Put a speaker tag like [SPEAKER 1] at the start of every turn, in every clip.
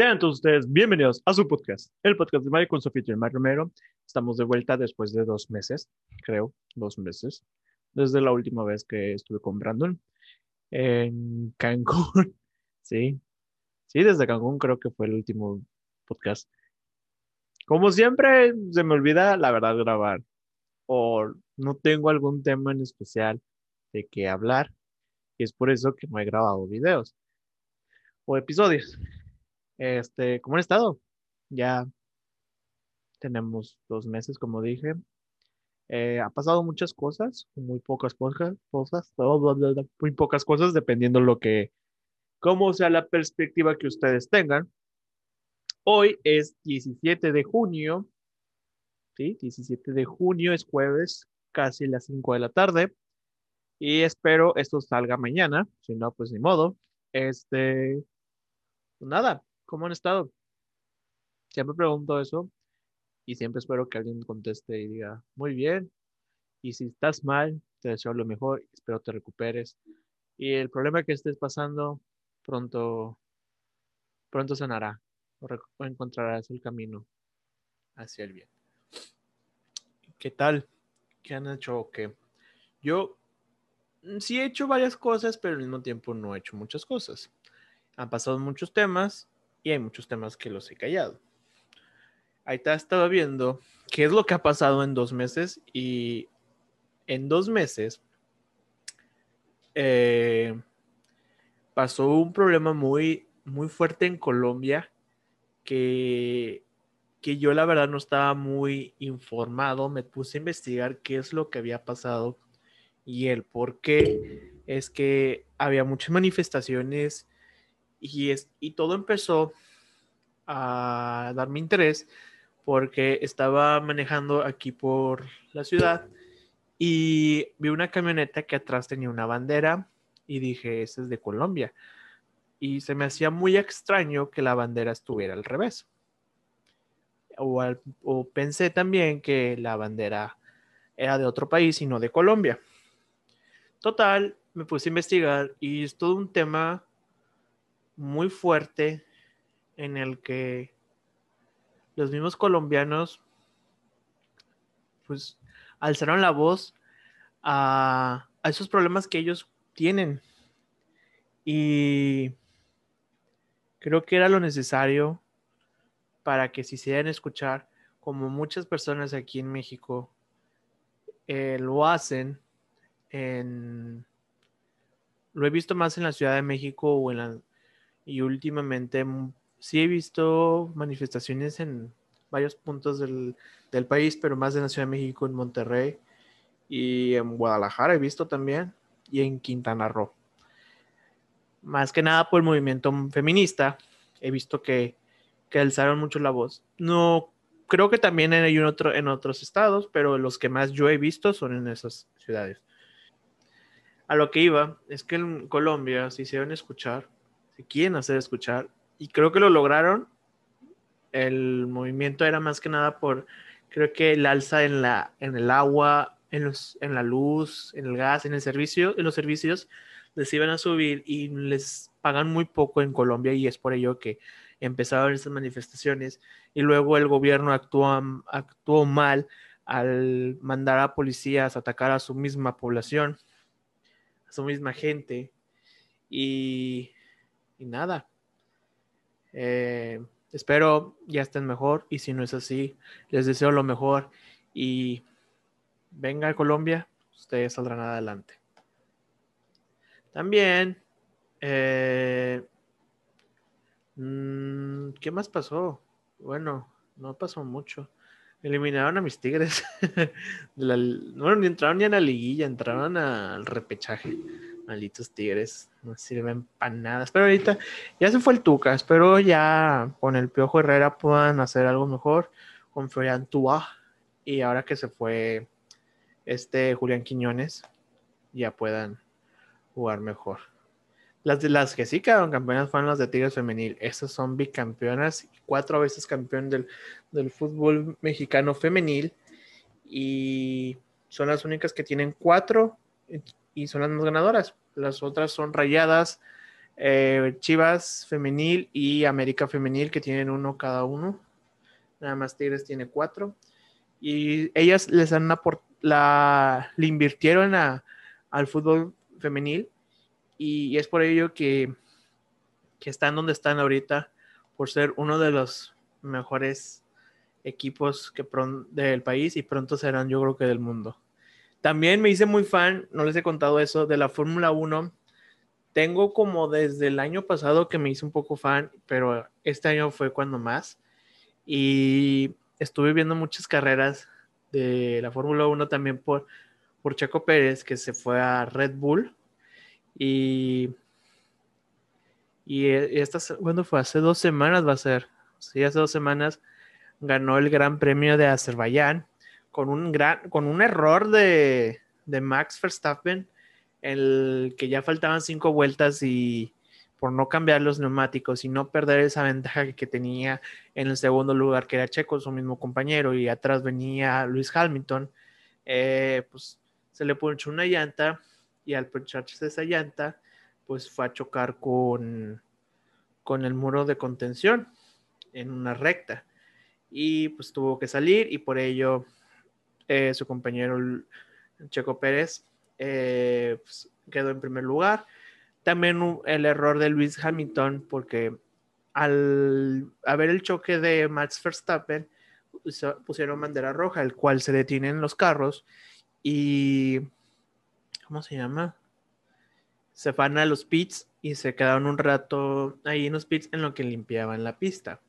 [SPEAKER 1] Sean todos ustedes bienvenidos a su podcast, el podcast de Mario con Sofía y Mario Romero. Estamos de vuelta después de dos meses, creo, dos meses, desde la última vez que estuve con Brandon en Cancún. Sí, sí, desde Cancún creo que fue el último podcast. Como siempre, se me olvida la verdad grabar o no tengo algún tema en especial de qué hablar y es por eso que no he grabado videos o episodios. Este, ¿cómo han estado? Ya tenemos dos meses, como dije. Eh, ha pasado muchas cosas, muy pocas cosas, cosas, muy pocas cosas, dependiendo lo que, cómo sea la perspectiva que ustedes tengan. Hoy es 17 de junio, ¿sí? 17 de junio es jueves, casi las 5 de la tarde. Y espero esto salga mañana, si no, pues ni modo. Este, pues nada, ¿Cómo han estado? Siempre pregunto eso y siempre espero que alguien conteste y diga, muy bien. Y si estás mal, te deseo lo mejor, espero te recuperes. Y el problema que estés pasando, pronto, pronto sanará o, encontrarás el camino hacia el bien. ¿Qué tal? ¿Qué han hecho qué? Yo mm, sí he hecho varias cosas, pero al mismo tiempo no he hecho muchas cosas. Han pasado muchos temas, y hay muchos temas que los he callado. Ahí te estaba viendo qué es lo que ha pasado en dos meses y en dos meses eh, pasó un problema muy, muy fuerte en Colombia que, que yo la verdad no estaba muy informado. Me puse a investigar qué es lo que había pasado y el por qué es que había muchas manifestaciones y, todo empezó a darme interés porque estaba manejando aquí por la ciudad y vi una camioneta que atrás tenía una bandera y dije, esa es de Colombia. Y se me hacía muy extraño que la bandera estuviera al revés. O, o pensé también que la bandera era de otro país y no de Colombia. Total, me puse a investigar y es todo un tema muy fuerte en el que los mismos colombianos pues alzaron la voz a, esos problemas que ellos tienen. Y creo que era lo necesario para que se hicieran escuchar, como muchas personas aquí en México eh, lo hacen. En, lo he visto más en la Ciudad de México o en la, y últimamente sí he visto manifestaciones en varios puntos del, país, pero más en la Ciudad de México, en Monterrey y en Guadalajara he visto también y en Quintana Roo. Más que nada por el movimiento feminista, he visto que, que alzaron mucho la voz. No creo que también hay un otro en otros estados, pero los que más yo he visto son en esas ciudades. A lo que iba es que en Colombia se hicieron escuchar quieren hacer escuchar. Y creo que lo lograron. El movimiento era más que nada por, creo que el alza en, la, en el agua, en, los, en la luz, en el gas, en el servicio, en los servicios, les iban a subir y les pagan muy poco en Colombia y es por ello que empezaron estas manifestaciones. Y luego el gobierno actuó, actuó mal al mandar a policías a atacar a su misma población, a su misma gente. Y y nada. Eh, espero ya estén mejor y si no es así, les deseo lo mejor y venga a Colombia, ustedes saldrán adelante. También, eh, mm, ¿qué más pasó? Bueno, no pasó mucho. Eliminaron a mis Tigres. bueno, ni entraron ni a la liguilla, entraron al repechaje. Malditos tigres, no sirven para nada. Pero ahorita ya se fue el Tuca. Espero ya con el Piojo Herrera puedan hacer algo mejor. Con Florian Tua. Y ahora que se fue este Julián Quiñones, ya puedan jugar mejor. Las de las que sí quedaron campeonas fueron las de Tigres Femenil. Estas son bicampeonas, cuatro veces campeón del, del fútbol mexicano femenil. Y son las únicas que tienen cuatro y son las más ganadoras. Las otras son Rayadas, eh, Chivas femenil y América femenil que tienen uno cada uno. Nada más Tigres tiene cuatro. Y ellas les han la, le invirtieron al fútbol femenil y, es por ello que, que están donde están ahorita, por ser uno de los mejores equipos que del país y pronto serán yo creo que del mundo. También me hice muy fan, no les he contado eso, de la Fórmula 1. Tengo como desde el año pasado que me hice un poco fan, pero este año fue cuando más. Y estuve viendo muchas carreras de la Fórmula 1 también por, por Checo Pérez, que se fue a Red Bull. Y, y esta, ¿cuándo fue? Hace dos semanas va a ser. Sí, hace dos semanas ganó el Gran Premio de Azerbaiyán con un, gran, con un error de, de Max Verstappen, el que ya faltaban cinco vueltas y por no cambiar los neumáticos y no perder esa ventaja que tenía en el segundo lugar, que era Checo, su mismo compañero, y atrás venía Luis Hamilton, eh, pues se le puso una llanta y al poncharse esa llanta, pues fue a chocar con, con el muro de contención en una recta. Y pues tuvo que salir y por ello eh, su compañero Checo Pérez eh, pues, quedó en primer lugar también el error de Luis Hamilton, porque al haber el choque de Max Verstappen, pusieron bandera roja, el cual se detienen los carros y. ¿Cómo se llama? Se van a los pits y se quedaron un rato ahí en los pits en lo que limpiaban la pista.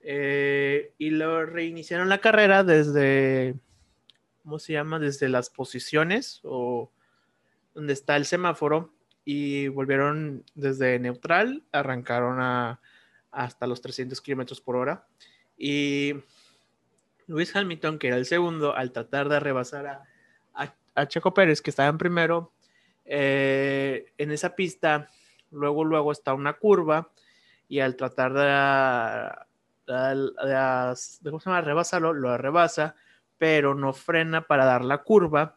[SPEAKER 1] Eh, y lo reiniciaron la carrera desde. ¿Cómo se llama? Desde las posiciones o donde está el semáforo y volvieron desde neutral, arrancaron a, hasta los 300 kilómetros por hora. Y Luis Hamilton, que era el segundo, al tratar de rebasar a, a, Checo Pérez, que estaba en primero, eh, en esa pista, luego, luego está una curva y al tratar de, de, ¿cómo se llama? rebasarlo, lo rebasa, pero no frena para dar la curva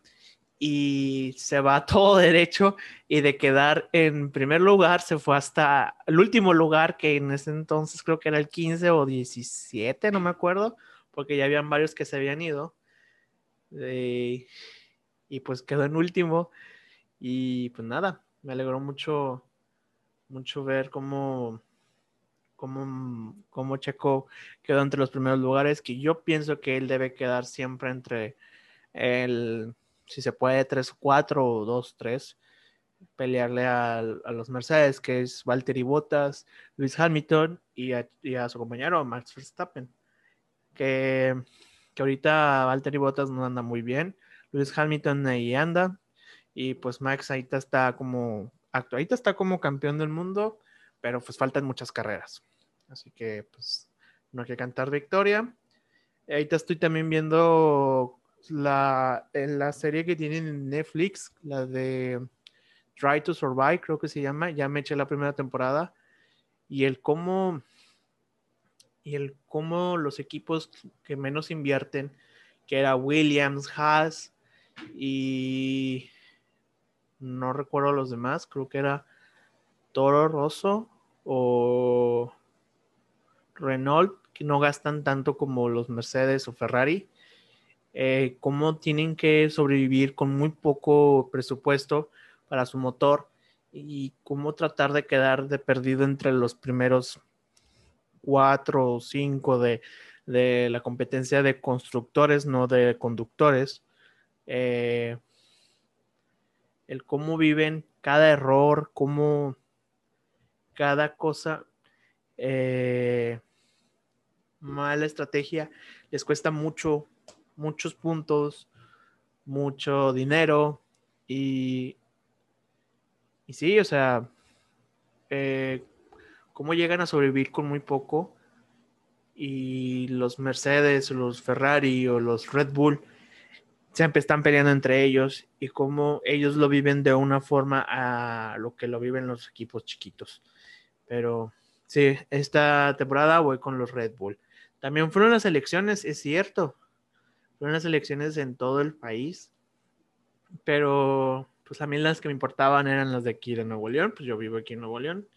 [SPEAKER 1] y se va todo derecho y de quedar en primer lugar se fue hasta el último lugar que en ese entonces creo que era el 15 o 17, no me acuerdo, porque ya habían varios que se habían ido. Eh, y pues quedó en último y pues nada, me alegró mucho mucho ver cómo cómo, cómo Checo quedó entre los primeros lugares, que yo pienso que él debe quedar siempre entre el si se puede, 3-4 o 2-3, pelearle a, los Mercedes, que es Valtteri Bottas, Luis Hamilton y a, su compañero Max Verstappen. Que, que ahorita Valtteri Bottas no anda muy bien, Luis Hamilton ahí anda, y pues Max ahorita está como, ahorita está como campeón del mundo, pero pues faltan muchas carreras. Así que pues no hay que cantar victoria. Ahorita estoy también viendo la, en la serie que tienen en Netflix, la de Try to Survive, creo que se llama, ya me eché la primera temporada, y el cómo, y el cómo los equipos que menos invierten, que era Williams, Haas, y no recuerdo los demás, creo que era Toro Rosso o Renault, que no gastan tanto como los Mercedes o Ferrari eh, cómo tienen que sobrevivir con muy poco presupuesto para su motor y cómo tratar de quedar de perdido entre los primeros cuatro o cinco de, la competencia de constructores, no de conductores. Eh, el cómo viven cada error, cómo cada cosa, eh, mala estrategia, les cuesta mucho muchos puntos, mucho dinero y, y sí, o sea, eh, cómo llegan a sobrevivir con muy poco y los Mercedes, los Ferrari o los Red Bull siempre están peleando entre ellos y cómo ellos lo viven de una forma a lo que lo viven los equipos chiquitos. Pero sí, esta temporada voy con los Red Bull. También fueron las elecciones, es cierto. Fueron las elecciones en todo el país, pero pues a mí las que me importaban eran las de aquí de Nuevo León, pues yo vivo aquí en Nuevo León.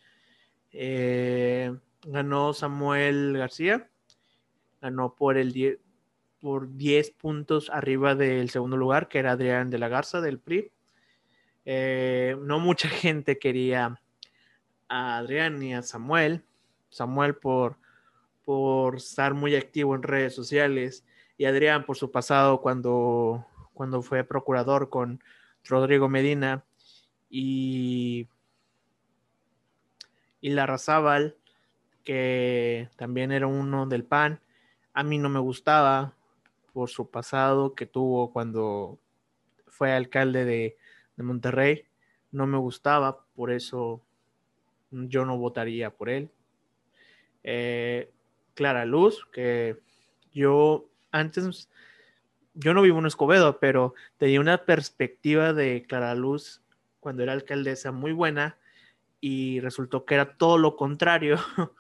[SPEAKER 1] Eh, ganó Samuel García, ganó por el 10, por 10 puntos arriba del segundo lugar, que era Adrián de la Garza del PRI. Eh, no mucha gente quería a Adrián ni a Samuel. Samuel por, por estar muy activo en redes sociales y Adrián por su pasado cuando, cuando fue procurador con Rodrigo Medina y, y Larrazábal, que también era uno del PAN. A mí no me gustaba por su pasado que tuvo cuando fue alcalde de, Monterrey. No me gustaba, por eso yo no votaría por él. Eh, Clara Luz, que yo antes yo no vivo en Escobedo, pero tenía una perspectiva de Clara Luz cuando era alcaldesa muy buena y resultó que era todo lo contrario.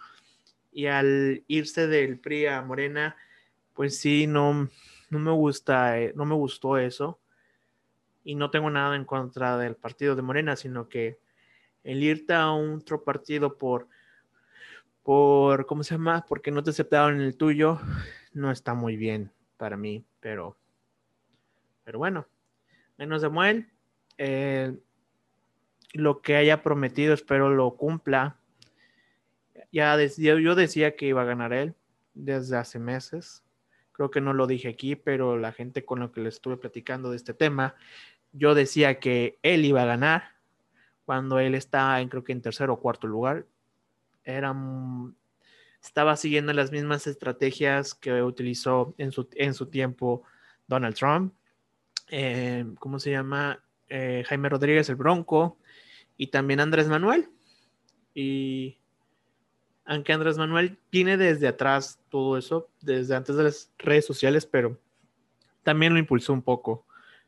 [SPEAKER 1] y al irse del PRI a Morena, pues sí, no, no me gusta, eh, no me gustó eso. Y no tengo nada en contra del partido de Morena, sino que el irte a otro partido por, por, ¿cómo se llama? Porque no te aceptaron el tuyo, no está muy bien para mí, pero pero bueno, menos Samuel, eh, lo que haya prometido espero lo cumpla. Ya yo decía que iba a ganar él desde hace meses. Creo que no lo dije aquí, pero la gente con la que le estuve platicando de este tema, yo decía que él iba a ganar cuando él estaba en creo que en tercer o cuarto lugar. Estaba siguiendo las mismas estrategias que utilizó en su, en su tiempo Donald Trump. Eh, ¿cómo se llama? Eh, Jaime Rodríguez el Bronco y también Andrés Manuel. Y aunque Andrés Manuel viene desde atrás todo eso, desde antes de las redes sociales, pero también lo impulsó un poco,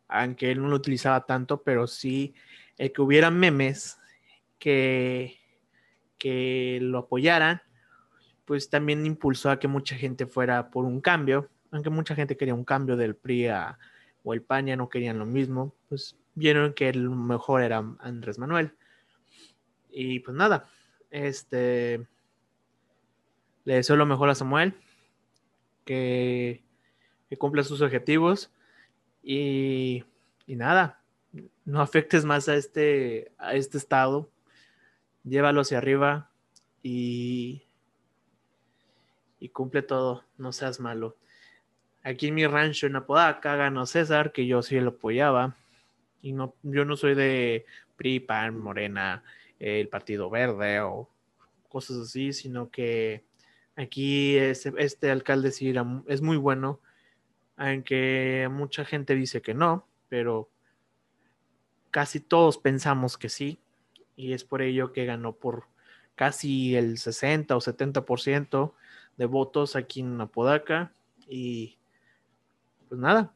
[SPEAKER 1] aunque él no lo utilizaba tanto, pero sí el que hubiera memes que, que lo apoyaran, pues también impulsó a que mucha gente fuera por un cambio, aunque mucha gente quería un cambio del PRI o el PAN ya no querían lo mismo, pues vieron que el mejor era Andrés Manuel. Y pues nada, este le deseo lo mejor a Samuel, que, que cumpla sus objetivos y, y, nada, no afectes más a este, a este estado, llévalo hacia arriba y, y cumple todo, no seas malo. Aquí en mi rancho en Apodaca ganó César, que yo sí lo apoyaba. Y no, yo no soy de PRI, PAN, Morena, el Partido Verde o cosas así, sino que aquí este, este alcalde sí es muy bueno, aunque mucha gente dice que no, pero casi todos pensamos que sí, y es por ello que ganó por casi el 60 o 70% de votos aquí en Apodaca y pues nada,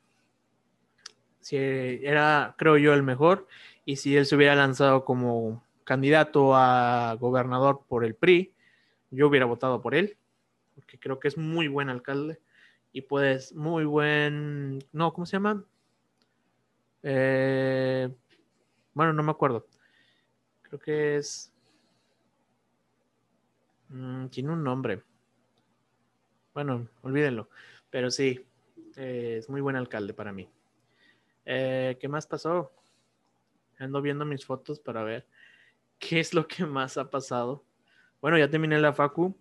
[SPEAKER 1] si era, creo yo, el mejor, y si él se hubiera lanzado como candidato a gobernador por el PRI, yo hubiera votado por él, porque creo que es muy buen alcalde y pues muy buen, no, ¿cómo se llama? Eh, bueno, no me acuerdo. Creo que es... Mm, tiene un nombre. Bueno, olvídenlo. Pero sí, eh, es muy buen alcalde para mí. Eh, ¿Qué más pasó? Ando viendo mis fotos para ver qué es lo que más ha pasado. Bueno, ya terminé la facu.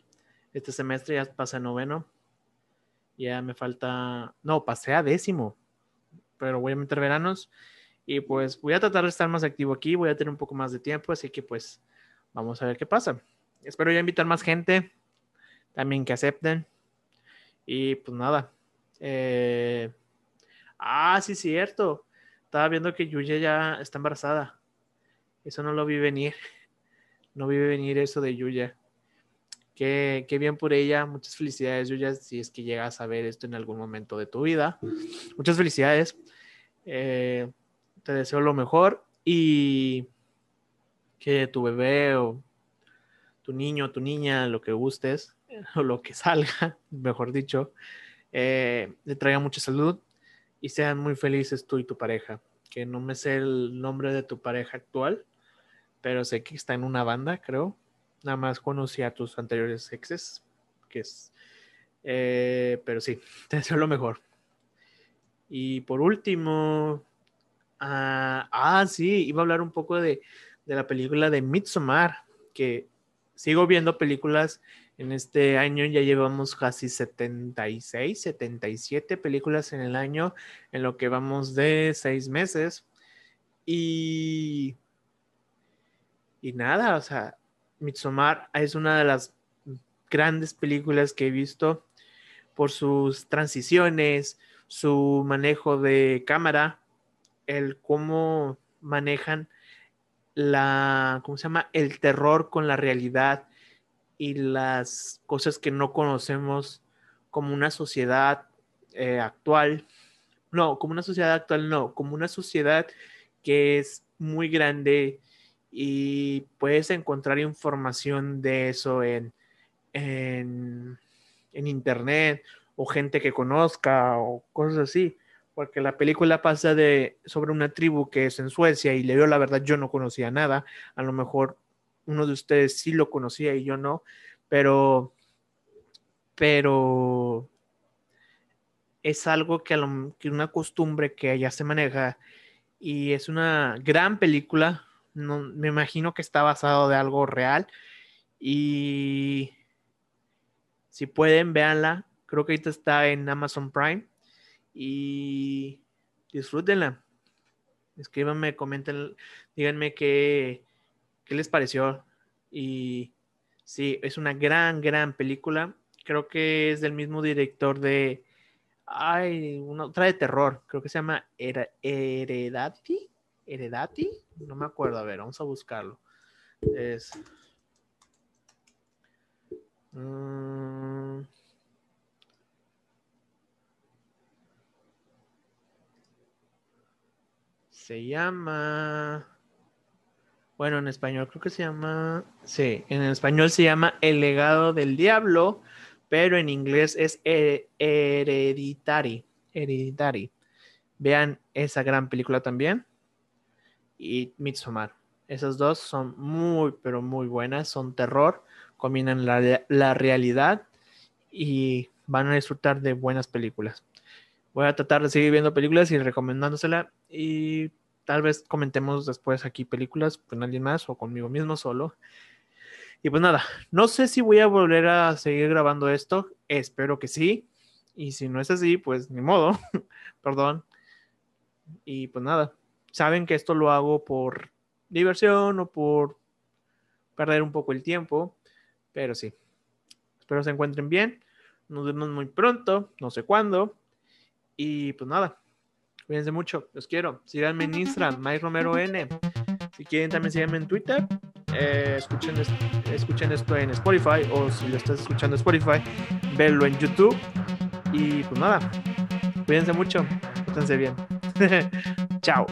[SPEAKER 1] Este semestre ya pasé noveno. Ya me falta... No, pasé a décimo. Pero voy a meter veranos. Y pues voy a tratar de estar más activo aquí. Voy a tener un poco más de tiempo. Así que pues vamos a ver qué pasa. Espero ya invitar más gente. También que acepten. Y pues nada, eh, ah, sí, cierto. Estaba viendo que Yuya ya está embarazada. Eso no lo vi venir. No vi venir eso de Yuya. Qué, qué, bien por ella. Muchas felicidades, Yuya, si es que llegas a ver esto en algún momento de tu vida. Muchas felicidades. Eh, te deseo lo mejor y que tu bebé o tu niño, tu niña, lo que gustes, o lo que salga, mejor dicho, eh, le traiga mucha salud y sean muy felices tú y tu pareja. que no me sé el nombre de tu pareja actual, pero sé que está en una banda, creo. Nada más conocí a tus anteriores exes, que es... Eh, pero sí, te deseo lo mejor. Y por último, ah, ah, sí, iba a hablar un poco de, de la película de Midsommar, que sigo viendo películas en este año ya llevamos casi 76, 77 películas en el año, en lo que vamos de seis meses. Y, y nada, o sea, Midsommar es una de las grandes películas que he visto por sus transiciones, su manejo de cámara, el cómo manejan la, ¿cómo se llama? El terror con la realidad y las cosas que no conocemos como una sociedad eh, actual. No, como una sociedad actual, no, como una sociedad que es muy grande y puedes encontrar información de eso en, en, en internet o gente que conozca o cosas así porque la película pasa de sobre una tribu que es en Suecia y le dio la verdad yo no conocía nada, a lo mejor uno de ustedes sí lo conocía y yo no, pero pero es algo que, que una costumbre que allá se maneja y es una gran película, me imagino que está basado de algo real y si pueden véanla, creo que ahorita está en Amazon Prime y disfrútenla. Escríbanme, comenten, díganme qué, qué les pareció. Y sí, es una gran, gran película. Creo que es del mismo director de. Ay, una otra de terror. Creo que se llama Heredati. Heredati. No me acuerdo. A ver, vamos a buscarlo. Es. Mm, Se llama. Bueno, en español creo que se llama. Sí, en español se llama El legado del diablo, pero en inglés es Hereditary. Hereditary. Vean esa gran película también. Y Midsommar. Esas dos son muy, pero muy buenas. Son terror, combinan la, la realidad y van a disfrutar de buenas películas. Voy a tratar de seguir viendo películas y recomendándosela y tal vez comentemos después aquí películas con alguien más o conmigo mismo solo. Y pues nada, no sé si voy a volver a seguir grabando esto, espero que sí. Y si no es así, pues ni modo, perdón. Y pues nada, saben que esto lo hago por diversión o por perder un poco el tiempo, pero sí. Espero se encuentren bien. Nos vemos muy pronto, no sé cuándo. Y pues nada, cuídense mucho, los quiero. Síganme en Instagram, Mike Romero N. Si quieren también síganme en Twitter. Eh, escuchen, escuchen esto en Spotify o si lo estás escuchando en Spotify, verlo en YouTube. Y pues nada, cuídense mucho, esténse bien. Chao.